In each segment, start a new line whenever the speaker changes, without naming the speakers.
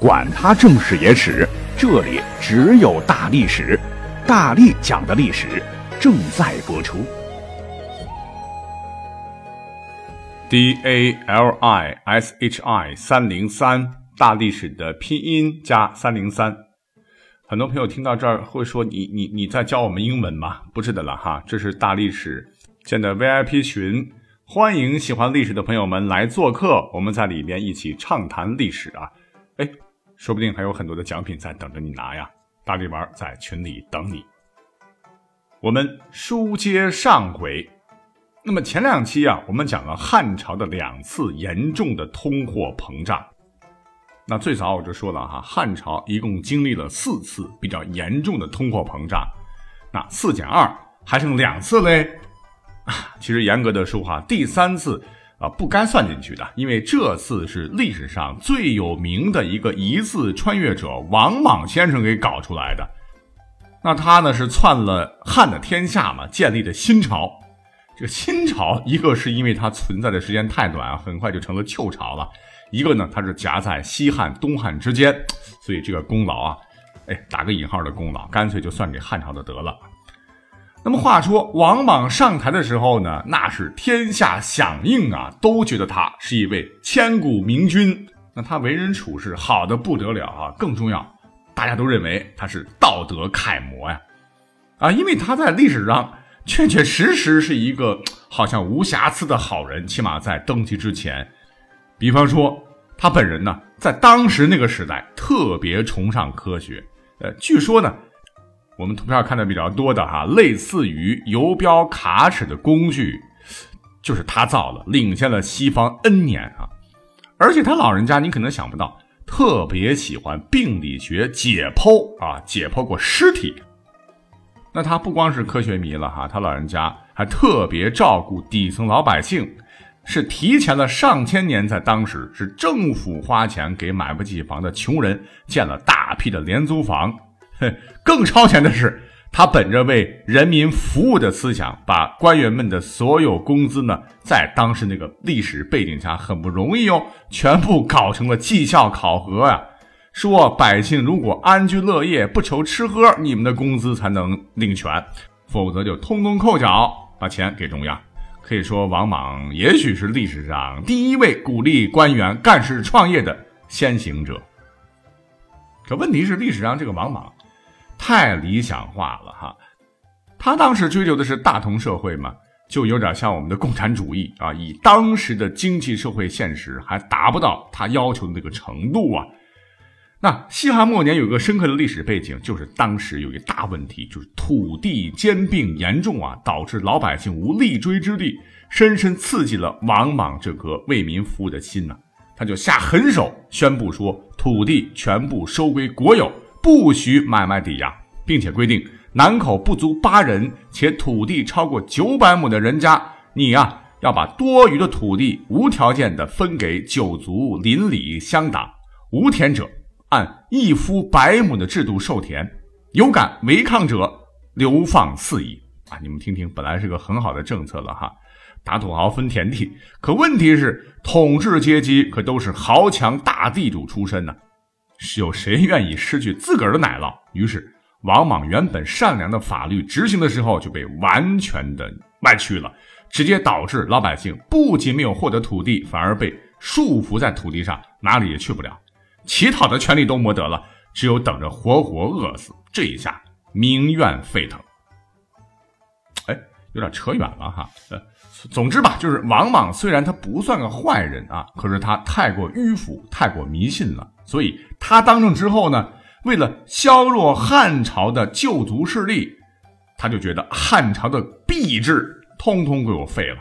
管他正史野史，这里只有大历史，大力讲的历史正在播出。
D A L I S H I 三零三大历史的拼音加三零三，很多朋友听到这儿会说：“你你你在教我们英文吗？”不是的了哈，这是大历史建的 VIP 群，欢迎喜欢历史的朋友们来做客，我们在里面一起畅谈历史啊！哎，说不定还有很多的奖品在等着你拿呀！大力丸在群里等你。我们书接上回。那么前两期啊，我们讲了汉朝的两次严重的通货膨胀。那最早我就说了哈，汉朝一共经历了四次比较严重的通货膨胀。那四减二还剩两次嘞。其实严格的说哈，第三次啊不该算进去的，因为这次是历史上最有名的一个疑似穿越者王莽先生给搞出来的。那他呢是篡了汉的天下嘛，建立的新朝。这个新朝，一个是因为它存在的时间太短，很快就成了旧朝了；一个呢，它是夹在西汉、东汉之间，所以这个功劳啊，哎，打个引号的功劳，干脆就算给汉朝的得了。那么话说，王莽上台的时候呢，那是天下响应啊，都觉得他是一位千古明君。那他为人处事好的不得了啊，更重要，大家都认为他是道德楷模呀，啊，因为他在历史上。确确实实是一个好像无瑕疵的好人，起码在登基之前。比方说，他本人呢，在当时那个时代特别崇尚科学。呃，据说呢，我们图片看的比较多的哈，类似于游标卡尺的工具，就是他造的，领先了西方 N 年啊。而且他老人家，你可能想不到，特别喜欢病理学解剖啊，解剖过尸体。那他不光是科学迷了哈，他老人家还特别照顾底层老百姓，是提前了上千年，在当时是政府花钱给买不起房的穷人建了大批的廉租房。更超前的是，他本着为人民服务的思想，把官员们的所有工资呢，在当时那个历史背景下很不容易哦，全部搞成了绩效考核呀。说百姓如果安居乐业，不愁吃喝，你们的工资才能领全，否则就通通扣缴，把钱给中央。可以说，王莽也许是历史上第一位鼓励官员干事创业的先行者。可问题是，历史上这个王莽太理想化了哈，他当时追求的是大同社会嘛，就有点像我们的共产主义啊，以当时的经济社会现实还达不到他要求的那个程度啊。那西汉末年有个深刻的历史背景，就是当时有一大问题，就是土地兼并严重啊，导致老百姓无立锥之地，深深刺激了王莽这颗为民服务的心呐。他就下狠手，宣布说土地全部收归国有，不许买卖抵押，并且规定南口不足八人且土地超过九百亩的人家，你呀要把多余的土地无条件的分给九族邻里乡党，无田者。按一夫百亩的制度授田，有敢违抗者流放四夷啊！你们听听，本来是个很好的政策了哈，打土豪分田地。可问题是，统治阶级可都是豪强大地主出身呢，是有谁愿意失去自个儿的奶酪？于是，王莽原本善良的法律执行的时候就被完全的歪曲了，直接导致老百姓不仅没有获得土地，反而被束缚在土地上，哪里也去不了。乞讨的权利都没得了，只有等着活活饿死。这一下民怨沸腾。哎，有点扯远了哈。呃，总之吧，就是王莽虽然他不算个坏人啊，可是他太过迂腐，太过迷信了。所以他当政之后呢，为了削弱汉朝的旧族势力，他就觉得汉朝的币制通通给我废了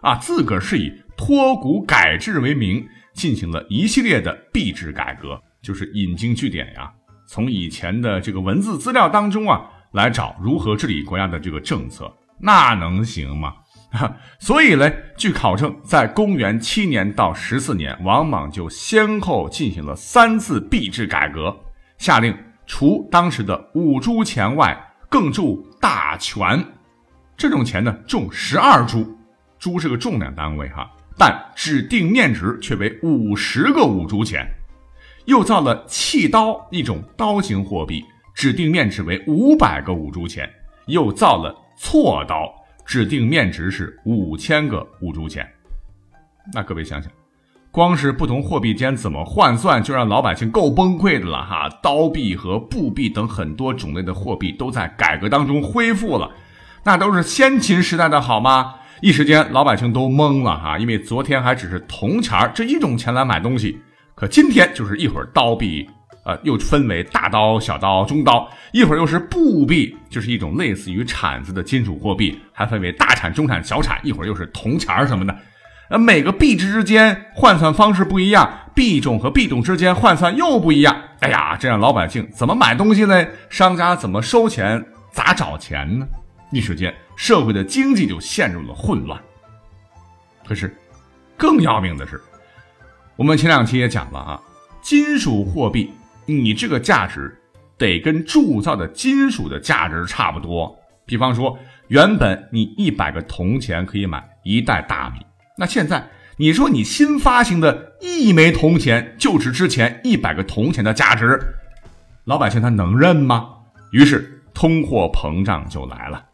啊，自个儿是以脱古改制为名。进行了一系列的币制改革，就是引经据典呀，从以前的这个文字资料当中啊，来找如何治理国家的这个政策，那能行吗？所以呢，据考证，在公元七年到十四年，王莽就先后进行了三次币制改革，下令除当时的五铢钱外，更铸大权，这种钱呢重十二铢，铢是个重量单位哈。但指定面值却为五十个五铢钱，又造了契刀一种刀形货币，指定面值为五百个五铢钱；又造了错刀，指定面值是五千个五铢钱。那各位想想，光是不同货币间怎么换算，就让老百姓够崩溃的了哈！刀币和布币等很多种类的货币都在改革当中恢复了，那都是先秦时代的好吗？一时间老百姓都懵了哈，因为昨天还只是铜钱这一种钱来买东西，可今天就是一会儿刀币，呃，又分为大刀、小刀、中刀，一会儿又是布币，就是一种类似于铲子的金属货币，还分为大铲、中铲、小铲，一会儿又是铜钱儿什么的。呃，每个币值之间换算方式不一样，币种和币种之间换算又不一样。哎呀，这让老百姓怎么买东西呢？商家怎么收钱？咋找钱呢？一时间，社会的经济就陷入了混乱。可是，更要命的是，我们前两期也讲了啊，金属货币，你这个价值得跟铸造的金属的价值差不多。比方说，原本你一百个铜钱可以买一袋大米。那现在你说你新发行的一枚铜钱就值之前一百个铜钱的价值，老百姓他能认吗？于是通货膨胀就来了，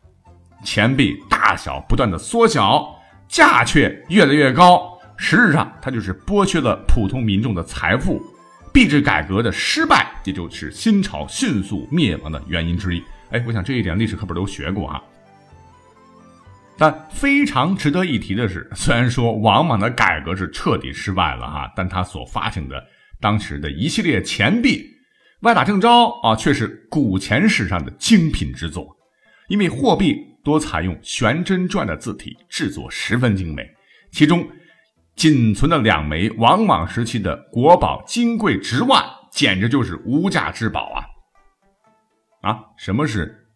钱币大小不断的缩小，价却越来越高。实质上，它就是剥削了普通民众的财富。币制改革的失败，也就是新朝迅速灭亡的原因之一。哎，我想这一点历史课本都学过啊。但非常值得一提的是，虽然说王莽的改革是彻底失败了哈，但他所发行的当时的一系列钱币，歪打正着啊，却是古钱史上的精品之作。因为货币多采用悬针篆的字体，制作十分精美。其中仅存的两枚王莽时期的国宝金贵直万，简直就是无价之宝啊！啊，什么是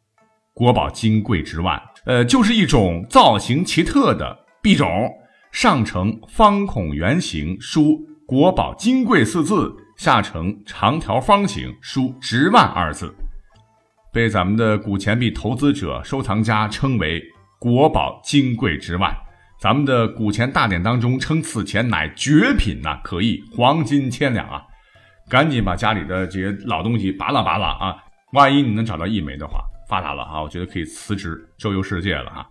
国宝金贵直万？呃，就是一种造型奇特的币种，上呈方孔圆形，书“国宝金贵”四字，下呈长条方形，书“直万”二字，被咱们的古钱币投资者、收藏家称为“国宝金贵直万”。咱们的古钱大典当中称此钱乃绝品呐，可以黄金千两啊！赶紧把家里的这些老东西扒拉扒拉啊！万一你能找到一枚的话。发达了啊！我觉得可以辞职周游世界了哈。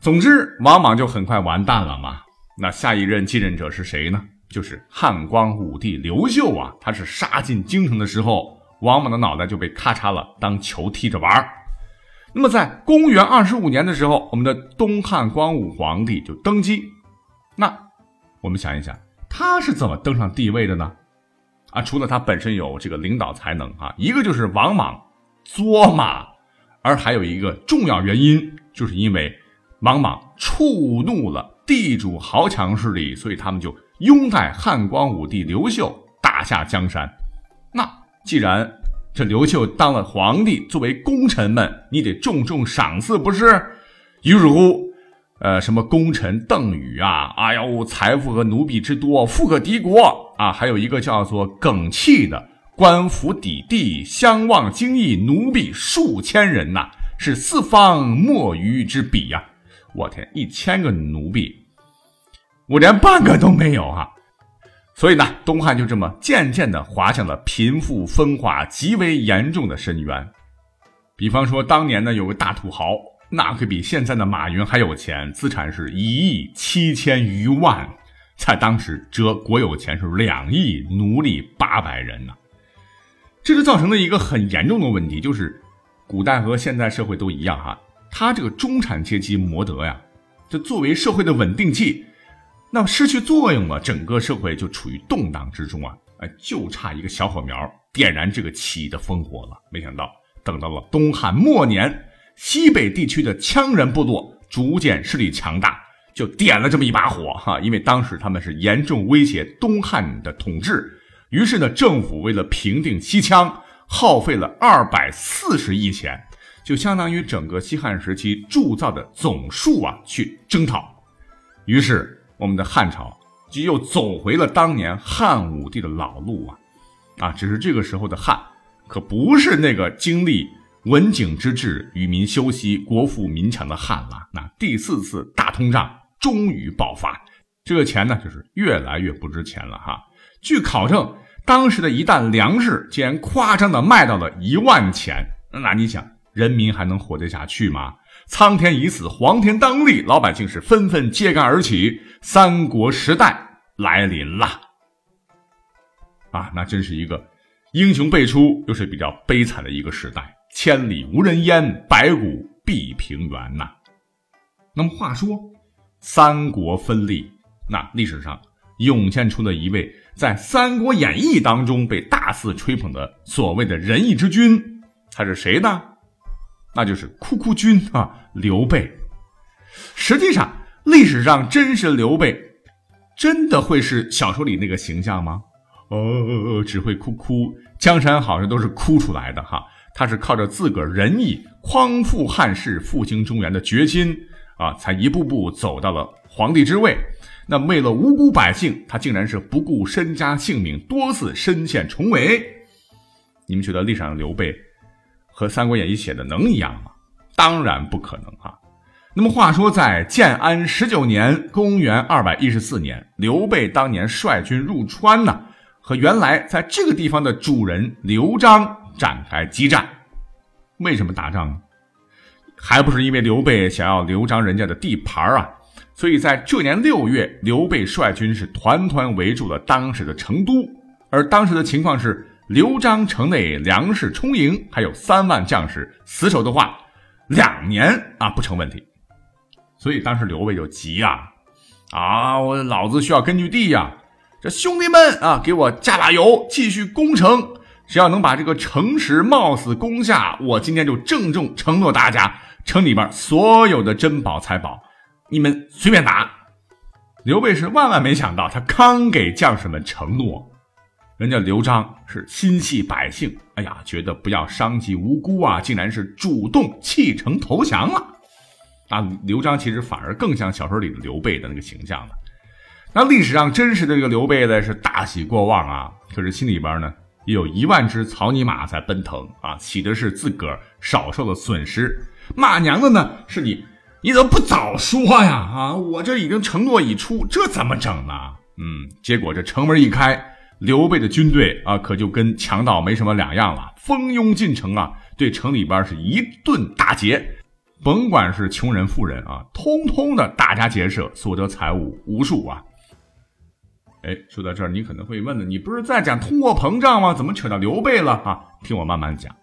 总之，王莽就很快完蛋了嘛。那下一任继任者是谁呢？就是汉光武帝刘秀啊。他是杀进京城的时候，王莽的脑袋就被咔嚓了，当球踢着玩那么，在公元二十五年的时候，我们的东汉光武皇帝就登基。那我们想一想，他是怎么登上帝位的呢？啊，除了他本身有这个领导才能啊，一个就是王莽。作嘛，而还有一个重要原因，就是因为王莽触怒了地主豪强势力，所以他们就拥戴汉光武帝刘秀，打下江山。那既然这刘秀当了皇帝，作为功臣们，你得重重赏赐，不是？于是乎，呃，什么功臣邓禹啊，哎呦，财富和奴婢之多，富可敌国啊！还有一个叫做耿气的。官府邸地相望京邑奴婢数千人呐，是四方莫与之比呀！我天，一千个奴婢，我连半个都没有啊！所以呢，东汉就这么渐渐的滑向了贫富分化极为严重的深渊。比方说，当年呢有个大土豪，那可比现在的马云还有钱，资产是一亿七千余万，在当时折国有钱是两亿，奴隶八百人呢。这就造成了一个很严重的问题，就是古代和现代社会都一样哈，他这个中产阶级摩德呀，这作为社会的稳定器，那么失去作用了，整个社会就处于动荡之中啊，哎，就差一个小火苗点燃这个起义的烽火了。没想到等到了东汉末年，西北地区的羌人部落逐渐势力强大，就点了这么一把火哈，因为当时他们是严重威胁东汉的统治。于是呢，政府为了平定西羌，耗费了二百四十亿钱，就相当于整个西汉时期铸造的总数啊，去征讨。于是，我们的汉朝就又走回了当年汉武帝的老路啊！啊，只是这个时候的汉可不是那个经历文景之治、与民休息、国富民强的汉了。那第四次大通胀终于爆发，这个钱呢，就是越来越不值钱了哈。据考证。当时的一担粮食竟然夸张的卖到了一万钱，那你想，人民还能活得下去吗？苍天已死，黄天当立，老百姓是纷纷揭竿而起，三国时代来临了。啊，那真是一个英雄辈出，又是比较悲惨的一个时代，千里无人烟，白骨蔽平原呐。那么话说，三国分立，那历史上涌现出了一位在《三国演义》当中被大肆吹捧的所谓的仁义之君，他是谁呢？那就是哭哭君啊，刘备。实际上，历史上真实刘备，真的会是小说里那个形象吗？哦，只会哭哭，江山好像都是哭出来的哈。他是靠着自个儿仁义匡复汉室、复兴中原的决心啊，才一步步走到了皇帝之位。那为了无辜百姓，他竟然是不顾身家性命，多次身陷重围。你们觉得历史上刘备和《三国演义》写的能一样吗？当然不可能哈。那么话说，在建安十九年（公元214年），刘备当年率军入川呢。和原来在这个地方的主人刘璋展开激战，为什么打仗呢？还不是因为刘备想要刘璋人家的地盘啊！所以在这年六月，刘备率军是团团围住了当时的成都，而当时的情况是刘璋城内粮食充盈，还有三万将士死守的话，两年啊不成问题。所以当时刘备就急呀，啊，我老子需要根据地呀！这兄弟们啊，给我加把油，继续攻城。只要能把这个城池冒死攻下，我今天就郑重承诺大家，城里边所有的珍宝财宝，你们随便拿。刘备是万万没想到，他刚给将士们承诺，人家刘璋是心系百姓，哎呀，觉得不要伤及无辜啊，竟然是主动弃城投降了。啊，刘璋其实反而更像小说里的刘备的那个形象了。那历史上真实的这个刘备呢，是大喜过望啊，可是心里边呢也有一万只草泥马在奔腾啊，喜的是自个儿少受了损失，骂娘的呢是你，你怎么不早说呀？啊，我这已经承诺已出，这怎么整呢？嗯，结果这城门一开，刘备的军队啊，可就跟强盗没什么两样了，蜂拥进城啊，对城里边是一顿打劫，甭管是穷人富人啊，通通的大家劫舍，所得财物无数啊。哎，说到这儿，你可能会问了，你不是在讲通货膨胀吗？怎么扯到刘备了啊？听我慢慢讲。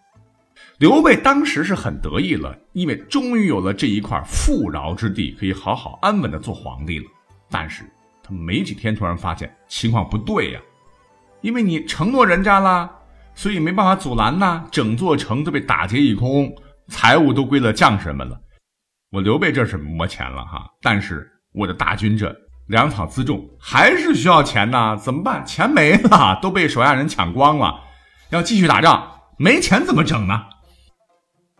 刘备当时是很得意了，因为终于有了这一块富饶之地，可以好好安稳的做皇帝了。但是他没几天，突然发现情况不对呀，因为你承诺人家了，所以没办法阻拦呐。整座城都被打劫一空，财物都归了将士们了。我刘备这是没钱了哈，但是我的大军这。粮草辎重还是需要钱呐，怎么办？钱没了，都被手下人抢光了，要继续打仗，没钱怎么整呢？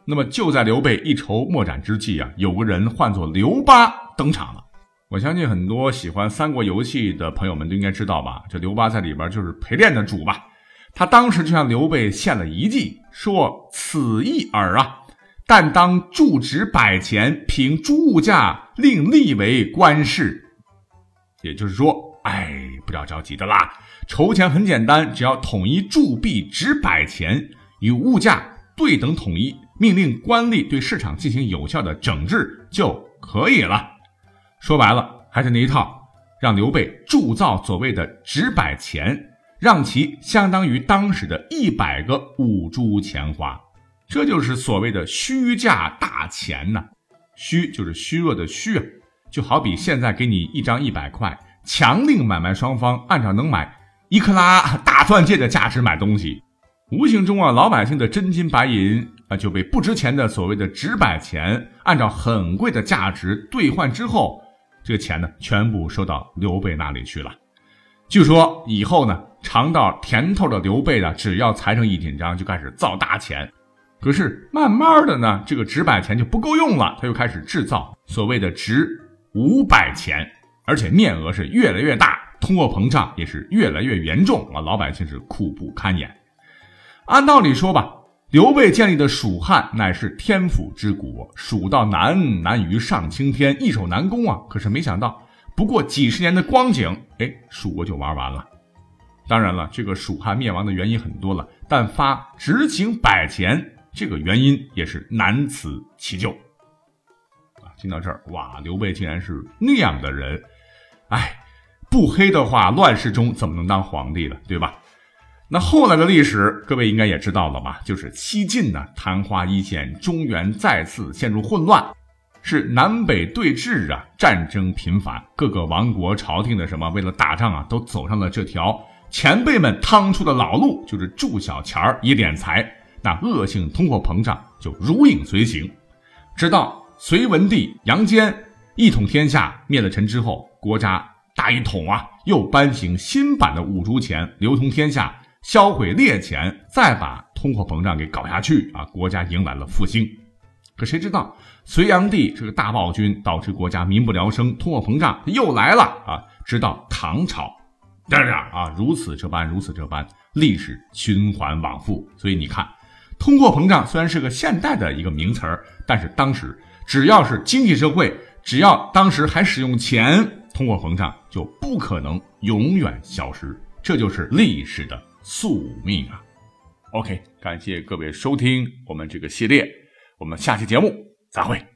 那么就在刘备一筹莫展之际啊，有个人唤作刘巴登场了。我相信很多喜欢三国游戏的朋友们都应该知道吧？这刘巴在里边就是陪练的主吧？他当时就向刘备献了一计，说：“此一耳啊，但当铸值百钱，凭诸物价，令立为官事。”也就是说，哎，不要着急的啦，筹钱很简单，只要统一铸币值百钱，与物价对等统一，命令官吏对市场进行有效的整治就可以了。说白了，还是那一套，让刘备铸造所谓的值百钱，让其相当于当时的一百个五铢钱花，这就是所谓的虚价大钱呐。虚就是虚弱的虚啊。就好比现在给你一张一百块，强令买卖双方按照能买一克拉大钻戒的价值买东西，无形中啊，老百姓的真金白银啊就被不值钱的所谓的纸百钱按照很贵的价值兑换之后，这个钱呢全部收到刘备那里去了。据说以后呢，尝到甜头的刘备呢，只要财政一紧张就开始造大钱，可是慢慢的呢，这个纸百钱就不够用了，他又开始制造所谓的纸。五百钱，而且面额是越来越大，通货膨胀也是越来越严重啊！老百姓是苦不堪言。按道理说吧，刘备建立的蜀汉乃是天府之国，蜀道难难于上青天，易守难攻啊！可是没想到，不过几十年的光景，哎，蜀国就玩完了。当然了，这个蜀汉灭亡的原因很多了，但发执行百钱这个原因也是难辞其咎。啊，听到这儿，哇，刘备竟然是那样的人，哎，不黑的话，乱世中怎么能当皇帝了，对吧？那后来的历史，各位应该也知道了吧？就是西晋呢，昙花一现，中原再次陷入混乱，是南北对峙啊，战争频繁，各个王国朝廷的什么，为了打仗啊，都走上了这条前辈们趟出的老路，就是铸小钱儿以敛财，那恶性通货膨胀就如影随形。直到隋文帝杨坚一统天下，灭了陈之后，国家大一统啊，又颁行新版的五铢钱，流通天下。销毁劣钱，再把通货膨胀给搞下去啊！国家迎来了复兴。可谁知道隋炀帝这个大暴君，导致国家民不聊生，通货膨胀又来了啊！直到唐朝，这样啊，如此这般，如此这般，历史循环往复。所以你看，通货膨胀虽然是个现代的一个名词儿，但是当时只要是经济社会，只要当时还使用钱，通货膨胀就不可能永远消失。这就是历史的。宿命啊！OK，感谢各位收听我们这个系列，我们下期节目再会。